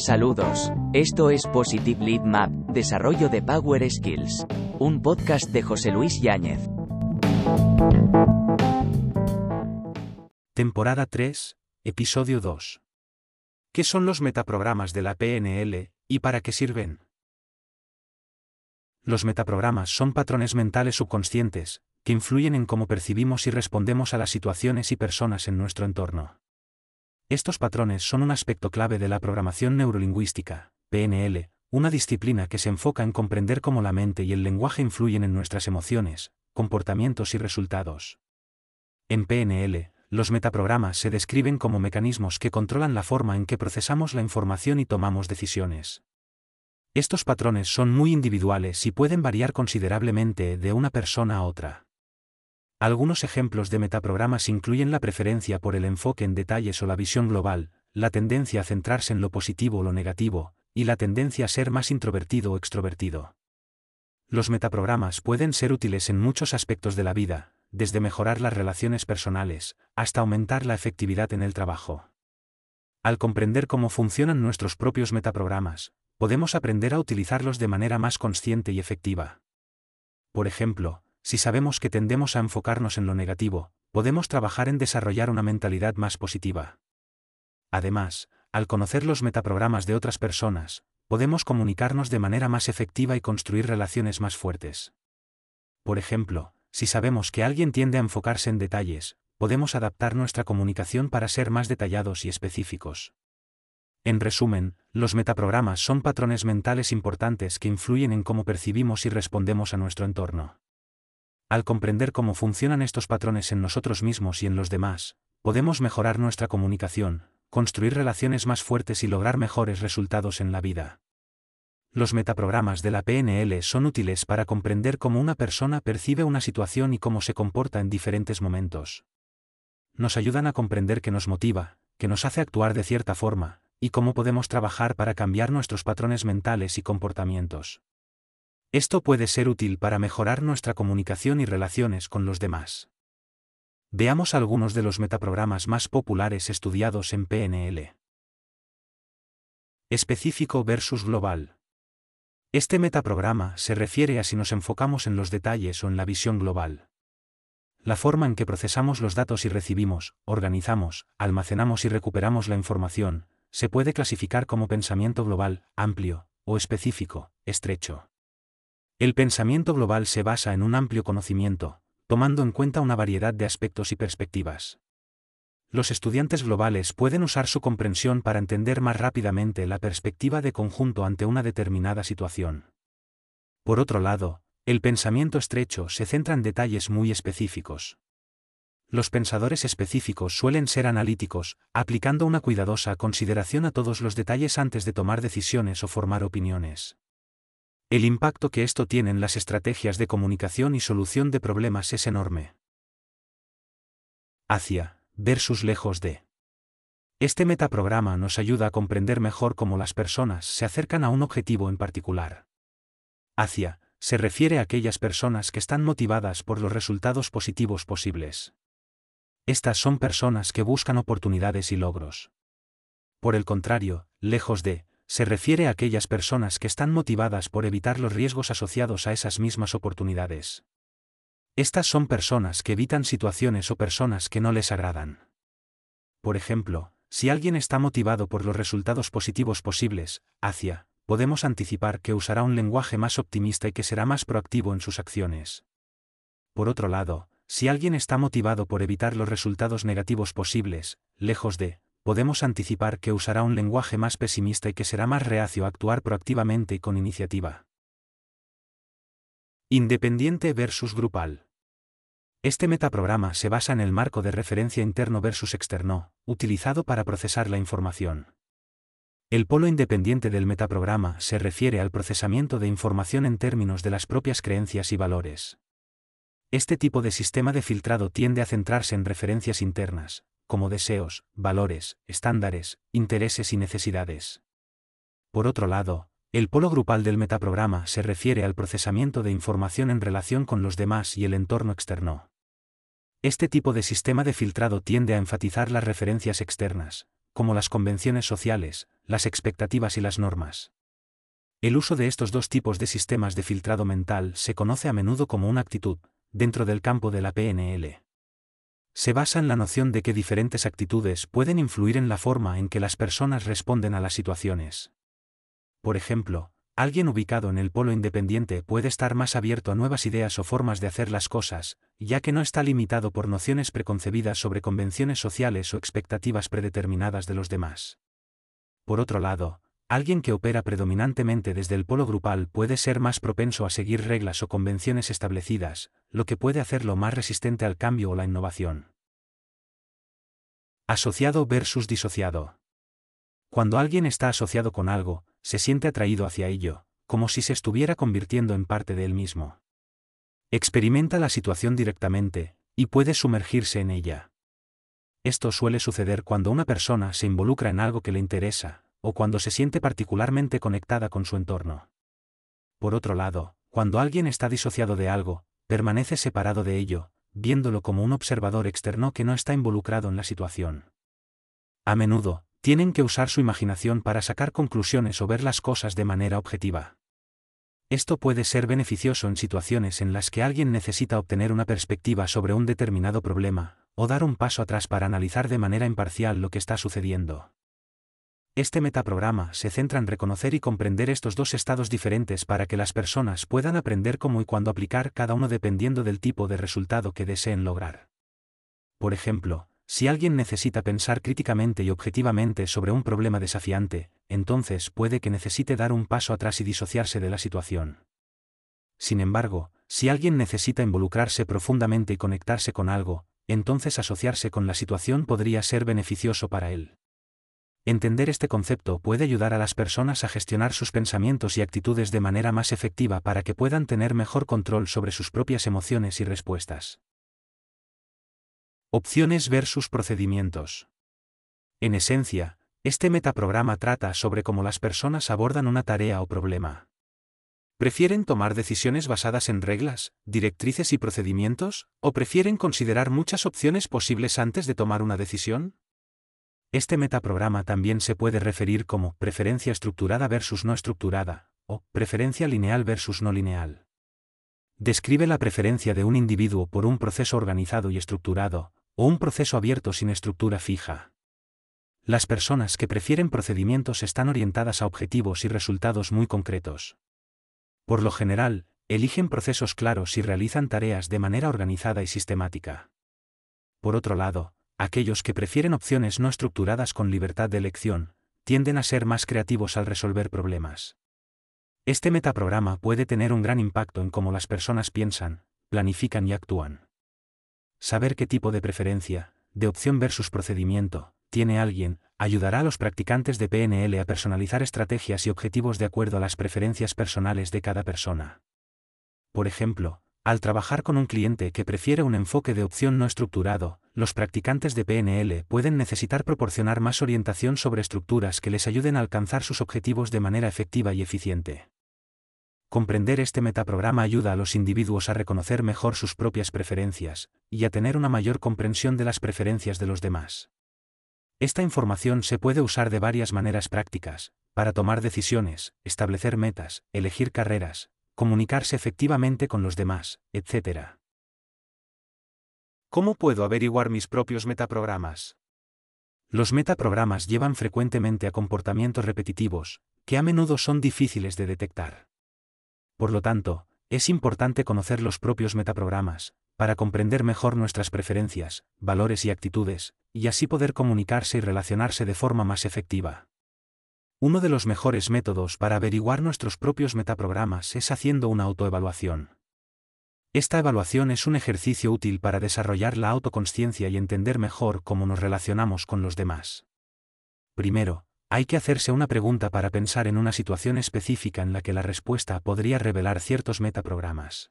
Saludos. Esto es Positive Lead Map, Desarrollo de Power Skills. Un podcast de José Luis Yáñez. Temporada 3, Episodio 2. ¿Qué son los metaprogramas de la PNL y para qué sirven? Los metaprogramas son patrones mentales subconscientes, que influyen en cómo percibimos y respondemos a las situaciones y personas en nuestro entorno. Estos patrones son un aspecto clave de la programación neurolingüística, PNL, una disciplina que se enfoca en comprender cómo la mente y el lenguaje influyen en nuestras emociones, comportamientos y resultados. En PNL, los metaprogramas se describen como mecanismos que controlan la forma en que procesamos la información y tomamos decisiones. Estos patrones son muy individuales y pueden variar considerablemente de una persona a otra. Algunos ejemplos de metaprogramas incluyen la preferencia por el enfoque en detalles o la visión global, la tendencia a centrarse en lo positivo o lo negativo, y la tendencia a ser más introvertido o extrovertido. Los metaprogramas pueden ser útiles en muchos aspectos de la vida, desde mejorar las relaciones personales, hasta aumentar la efectividad en el trabajo. Al comprender cómo funcionan nuestros propios metaprogramas, podemos aprender a utilizarlos de manera más consciente y efectiva. Por ejemplo, si sabemos que tendemos a enfocarnos en lo negativo, podemos trabajar en desarrollar una mentalidad más positiva. Además, al conocer los metaprogramas de otras personas, podemos comunicarnos de manera más efectiva y construir relaciones más fuertes. Por ejemplo, si sabemos que alguien tiende a enfocarse en detalles, podemos adaptar nuestra comunicación para ser más detallados y específicos. En resumen, los metaprogramas son patrones mentales importantes que influyen en cómo percibimos y respondemos a nuestro entorno. Al comprender cómo funcionan estos patrones en nosotros mismos y en los demás, podemos mejorar nuestra comunicación, construir relaciones más fuertes y lograr mejores resultados en la vida. Los metaprogramas de la PNL son útiles para comprender cómo una persona percibe una situación y cómo se comporta en diferentes momentos. Nos ayudan a comprender qué nos motiva, qué nos hace actuar de cierta forma, y cómo podemos trabajar para cambiar nuestros patrones mentales y comportamientos. Esto puede ser útil para mejorar nuestra comunicación y relaciones con los demás. Veamos algunos de los metaprogramas más populares estudiados en PNL. Específico versus global. Este metaprograma se refiere a si nos enfocamos en los detalles o en la visión global. La forma en que procesamos los datos y recibimos, organizamos, almacenamos y recuperamos la información, se puede clasificar como pensamiento global, amplio, o específico, estrecho. El pensamiento global se basa en un amplio conocimiento, tomando en cuenta una variedad de aspectos y perspectivas. Los estudiantes globales pueden usar su comprensión para entender más rápidamente la perspectiva de conjunto ante una determinada situación. Por otro lado, el pensamiento estrecho se centra en detalles muy específicos. Los pensadores específicos suelen ser analíticos, aplicando una cuidadosa consideración a todos los detalles antes de tomar decisiones o formar opiniones. El impacto que esto tiene en las estrategias de comunicación y solución de problemas es enorme. Hacia, versus lejos de. Este metaprograma nos ayuda a comprender mejor cómo las personas se acercan a un objetivo en particular. Hacia, se refiere a aquellas personas que están motivadas por los resultados positivos posibles. Estas son personas que buscan oportunidades y logros. Por el contrario, lejos de, se refiere a aquellas personas que están motivadas por evitar los riesgos asociados a esas mismas oportunidades. Estas son personas que evitan situaciones o personas que no les agradan. Por ejemplo, si alguien está motivado por los resultados positivos posibles, hacia, podemos anticipar que usará un lenguaje más optimista y que será más proactivo en sus acciones. Por otro lado, si alguien está motivado por evitar los resultados negativos posibles, lejos de, podemos anticipar que usará un lenguaje más pesimista y que será más reacio a actuar proactivamente y con iniciativa. Independiente versus grupal. Este metaprograma se basa en el marco de referencia interno versus externo, utilizado para procesar la información. El polo independiente del metaprograma se refiere al procesamiento de información en términos de las propias creencias y valores. Este tipo de sistema de filtrado tiende a centrarse en referencias internas, como deseos, valores, estándares, intereses y necesidades. Por otro lado, el polo grupal del metaprograma se refiere al procesamiento de información en relación con los demás y el entorno externo. Este tipo de sistema de filtrado tiende a enfatizar las referencias externas, como las convenciones sociales, las expectativas y las normas. El uso de estos dos tipos de sistemas de filtrado mental se conoce a menudo como una actitud, dentro del campo de la PNL. Se basa en la noción de que diferentes actitudes pueden influir en la forma en que las personas responden a las situaciones. Por ejemplo, alguien ubicado en el polo independiente puede estar más abierto a nuevas ideas o formas de hacer las cosas, ya que no está limitado por nociones preconcebidas sobre convenciones sociales o expectativas predeterminadas de los demás. Por otro lado, Alguien que opera predominantemente desde el polo grupal puede ser más propenso a seguir reglas o convenciones establecidas, lo que puede hacerlo más resistente al cambio o la innovación. Asociado versus disociado. Cuando alguien está asociado con algo, se siente atraído hacia ello, como si se estuviera convirtiendo en parte de él mismo. Experimenta la situación directamente, y puede sumergirse en ella. Esto suele suceder cuando una persona se involucra en algo que le interesa, o cuando se siente particularmente conectada con su entorno. Por otro lado, cuando alguien está disociado de algo, permanece separado de ello, viéndolo como un observador externo que no está involucrado en la situación. A menudo, tienen que usar su imaginación para sacar conclusiones o ver las cosas de manera objetiva. Esto puede ser beneficioso en situaciones en las que alguien necesita obtener una perspectiva sobre un determinado problema, o dar un paso atrás para analizar de manera imparcial lo que está sucediendo. Este metaprograma se centra en reconocer y comprender estos dos estados diferentes para que las personas puedan aprender cómo y cuándo aplicar cada uno dependiendo del tipo de resultado que deseen lograr. Por ejemplo, si alguien necesita pensar críticamente y objetivamente sobre un problema desafiante, entonces puede que necesite dar un paso atrás y disociarse de la situación. Sin embargo, si alguien necesita involucrarse profundamente y conectarse con algo, entonces asociarse con la situación podría ser beneficioso para él. Entender este concepto puede ayudar a las personas a gestionar sus pensamientos y actitudes de manera más efectiva para que puedan tener mejor control sobre sus propias emociones y respuestas. Opciones versus procedimientos. En esencia, este metaprograma trata sobre cómo las personas abordan una tarea o problema. ¿Prefieren tomar decisiones basadas en reglas, directrices y procedimientos, o prefieren considerar muchas opciones posibles antes de tomar una decisión? Este metaprograma también se puede referir como preferencia estructurada versus no estructurada, o preferencia lineal versus no lineal. Describe la preferencia de un individuo por un proceso organizado y estructurado, o un proceso abierto sin estructura fija. Las personas que prefieren procedimientos están orientadas a objetivos y resultados muy concretos. Por lo general, eligen procesos claros y realizan tareas de manera organizada y sistemática. Por otro lado, aquellos que prefieren opciones no estructuradas con libertad de elección, tienden a ser más creativos al resolver problemas. Este metaprograma puede tener un gran impacto en cómo las personas piensan, planifican y actúan. Saber qué tipo de preferencia, de opción versus procedimiento, tiene alguien, ayudará a los practicantes de PNL a personalizar estrategias y objetivos de acuerdo a las preferencias personales de cada persona. Por ejemplo, al trabajar con un cliente que prefiere un enfoque de opción no estructurado, los practicantes de PNL pueden necesitar proporcionar más orientación sobre estructuras que les ayuden a alcanzar sus objetivos de manera efectiva y eficiente. Comprender este metaprograma ayuda a los individuos a reconocer mejor sus propias preferencias, y a tener una mayor comprensión de las preferencias de los demás. Esta información se puede usar de varias maneras prácticas, para tomar decisiones, establecer metas, elegir carreras, comunicarse efectivamente con los demás, etc. ¿Cómo puedo averiguar mis propios metaprogramas? Los metaprogramas llevan frecuentemente a comportamientos repetitivos, que a menudo son difíciles de detectar. Por lo tanto, es importante conocer los propios metaprogramas, para comprender mejor nuestras preferencias, valores y actitudes, y así poder comunicarse y relacionarse de forma más efectiva. Uno de los mejores métodos para averiguar nuestros propios metaprogramas es haciendo una autoevaluación. Esta evaluación es un ejercicio útil para desarrollar la autoconsciencia y entender mejor cómo nos relacionamos con los demás. Primero, hay que hacerse una pregunta para pensar en una situación específica en la que la respuesta podría revelar ciertos metaprogramas.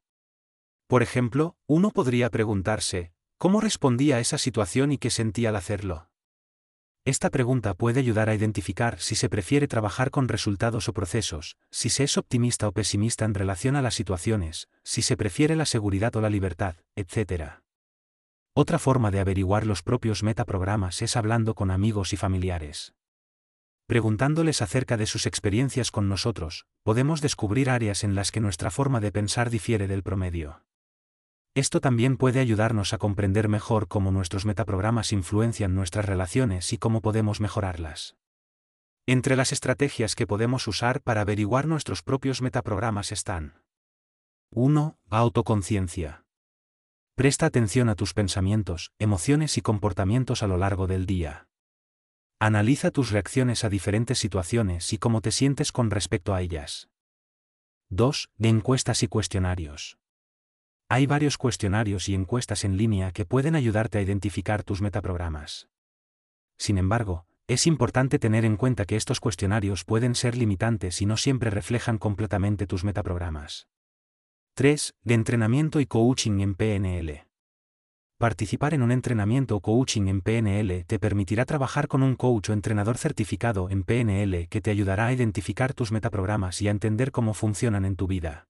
Por ejemplo, uno podría preguntarse, ¿cómo respondía a esa situación y qué sentía al hacerlo? Esta pregunta puede ayudar a identificar si se prefiere trabajar con resultados o procesos, si se es optimista o pesimista en relación a las situaciones, si se prefiere la seguridad o la libertad, etc. Otra forma de averiguar los propios metaprogramas es hablando con amigos y familiares. Preguntándoles acerca de sus experiencias con nosotros, podemos descubrir áreas en las que nuestra forma de pensar difiere del promedio. Esto también puede ayudarnos a comprender mejor cómo nuestros metaprogramas influencian nuestras relaciones y cómo podemos mejorarlas. Entre las estrategias que podemos usar para averiguar nuestros propios metaprogramas están 1. Autoconciencia. Presta atención a tus pensamientos, emociones y comportamientos a lo largo del día. Analiza tus reacciones a diferentes situaciones y cómo te sientes con respecto a ellas. 2. De encuestas y cuestionarios. Hay varios cuestionarios y encuestas en línea que pueden ayudarte a identificar tus metaprogramas. Sin embargo, es importante tener en cuenta que estos cuestionarios pueden ser limitantes y no siempre reflejan completamente tus metaprogramas. 3. De entrenamiento y coaching en PNL. Participar en un entrenamiento o coaching en PNL te permitirá trabajar con un coach o entrenador certificado en PNL que te ayudará a identificar tus metaprogramas y a entender cómo funcionan en tu vida.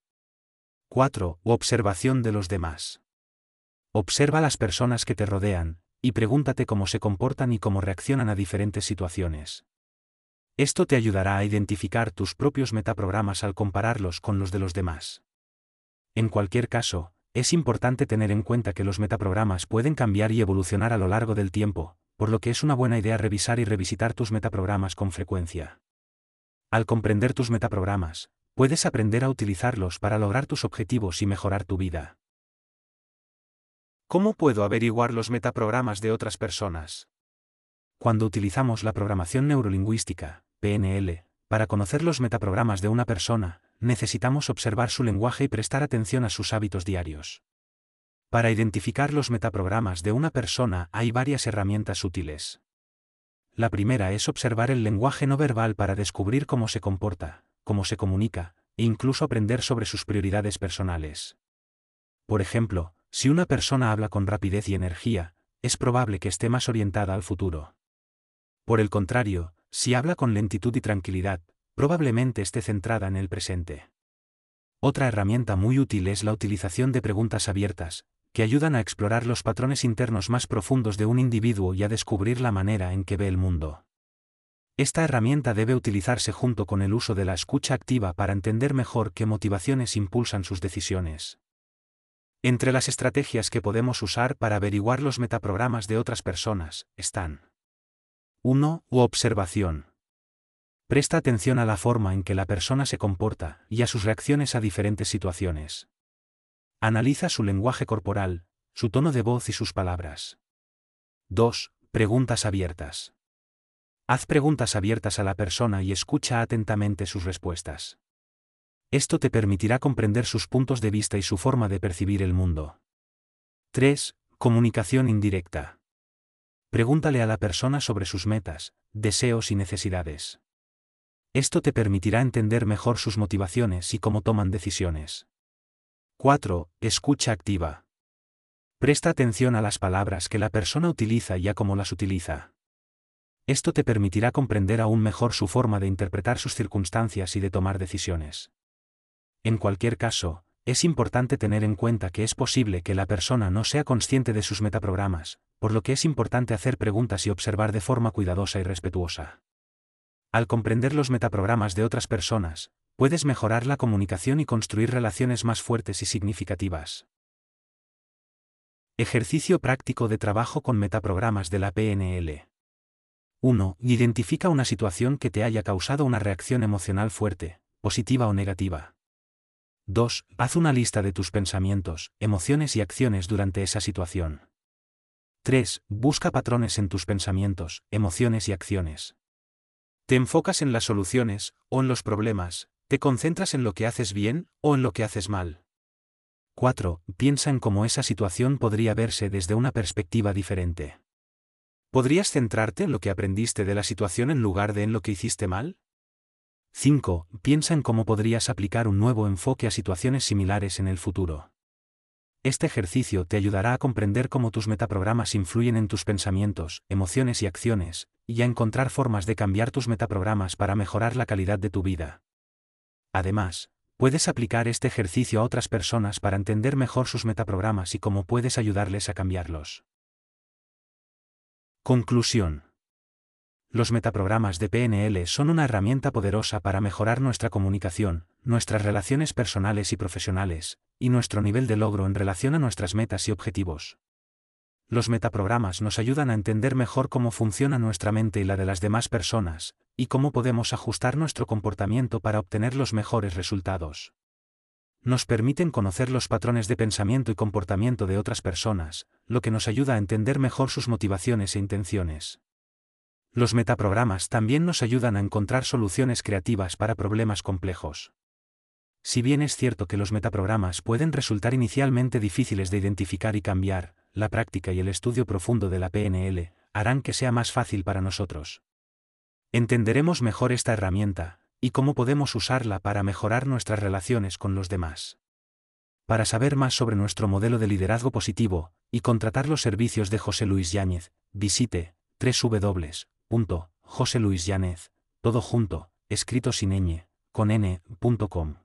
4. Observación de los demás. Observa las personas que te rodean, y pregúntate cómo se comportan y cómo reaccionan a diferentes situaciones. Esto te ayudará a identificar tus propios metaprogramas al compararlos con los de los demás. En cualquier caso, es importante tener en cuenta que los metaprogramas pueden cambiar y evolucionar a lo largo del tiempo, por lo que es una buena idea revisar y revisitar tus metaprogramas con frecuencia. Al comprender tus metaprogramas, puedes aprender a utilizarlos para lograr tus objetivos y mejorar tu vida. ¿Cómo puedo averiguar los metaprogramas de otras personas? Cuando utilizamos la programación neurolingüística, PNL, para conocer los metaprogramas de una persona, necesitamos observar su lenguaje y prestar atención a sus hábitos diarios. Para identificar los metaprogramas de una persona hay varias herramientas útiles. La primera es observar el lenguaje no verbal para descubrir cómo se comporta, cómo se comunica, e incluso aprender sobre sus prioridades personales. Por ejemplo, si una persona habla con rapidez y energía, es probable que esté más orientada al futuro. Por el contrario, si habla con lentitud y tranquilidad, probablemente esté centrada en el presente. Otra herramienta muy útil es la utilización de preguntas abiertas, que ayudan a explorar los patrones internos más profundos de un individuo y a descubrir la manera en que ve el mundo. Esta herramienta debe utilizarse junto con el uso de la escucha activa para entender mejor qué motivaciones impulsan sus decisiones. Entre las estrategias que podemos usar para averiguar los metaprogramas de otras personas, están 1. Observación. Presta atención a la forma en que la persona se comporta y a sus reacciones a diferentes situaciones. Analiza su lenguaje corporal, su tono de voz y sus palabras. 2. Preguntas abiertas. Haz preguntas abiertas a la persona y escucha atentamente sus respuestas. Esto te permitirá comprender sus puntos de vista y su forma de percibir el mundo. 3. Comunicación indirecta. Pregúntale a la persona sobre sus metas, deseos y necesidades. Esto te permitirá entender mejor sus motivaciones y cómo toman decisiones. 4. Escucha activa. Presta atención a las palabras que la persona utiliza y a cómo las utiliza. Esto te permitirá comprender aún mejor su forma de interpretar sus circunstancias y de tomar decisiones. En cualquier caso, es importante tener en cuenta que es posible que la persona no sea consciente de sus metaprogramas, por lo que es importante hacer preguntas y observar de forma cuidadosa y respetuosa. Al comprender los metaprogramas de otras personas, puedes mejorar la comunicación y construir relaciones más fuertes y significativas. Ejercicio práctico de trabajo con metaprogramas de la PNL. 1. Identifica una situación que te haya causado una reacción emocional fuerte, positiva o negativa. 2. Haz una lista de tus pensamientos, emociones y acciones durante esa situación. 3. Busca patrones en tus pensamientos, emociones y acciones. ¿Te enfocas en las soluciones, o en los problemas? ¿Te concentras en lo que haces bien, o en lo que haces mal? 4. Piensa en cómo esa situación podría verse desde una perspectiva diferente. ¿Podrías centrarte en lo que aprendiste de la situación en lugar de en lo que hiciste mal? 5. Piensa en cómo podrías aplicar un nuevo enfoque a situaciones similares en el futuro. Este ejercicio te ayudará a comprender cómo tus metaprogramas influyen en tus pensamientos, emociones y acciones, y a encontrar formas de cambiar tus metaprogramas para mejorar la calidad de tu vida. Además, puedes aplicar este ejercicio a otras personas para entender mejor sus metaprogramas y cómo puedes ayudarles a cambiarlos. Conclusión. Los metaprogramas de PNL son una herramienta poderosa para mejorar nuestra comunicación, nuestras relaciones personales y profesionales, y nuestro nivel de logro en relación a nuestras metas y objetivos. Los metaprogramas nos ayudan a entender mejor cómo funciona nuestra mente y la de las demás personas, y cómo podemos ajustar nuestro comportamiento para obtener los mejores resultados. Nos permiten conocer los patrones de pensamiento y comportamiento de otras personas, lo que nos ayuda a entender mejor sus motivaciones e intenciones. Los metaprogramas también nos ayudan a encontrar soluciones creativas para problemas complejos. Si bien es cierto que los metaprogramas pueden resultar inicialmente difíciles de identificar y cambiar, la práctica y el estudio profundo de la PNL harán que sea más fácil para nosotros. Entenderemos mejor esta herramienta, y cómo podemos usarla para mejorar nuestras relaciones con los demás. Para saber más sobre nuestro modelo de liderazgo positivo, y contratar los servicios de José Luis Yáñez, visite www Punto, José Luis Yánez, todo junto, escrito sin ñ, con n.com.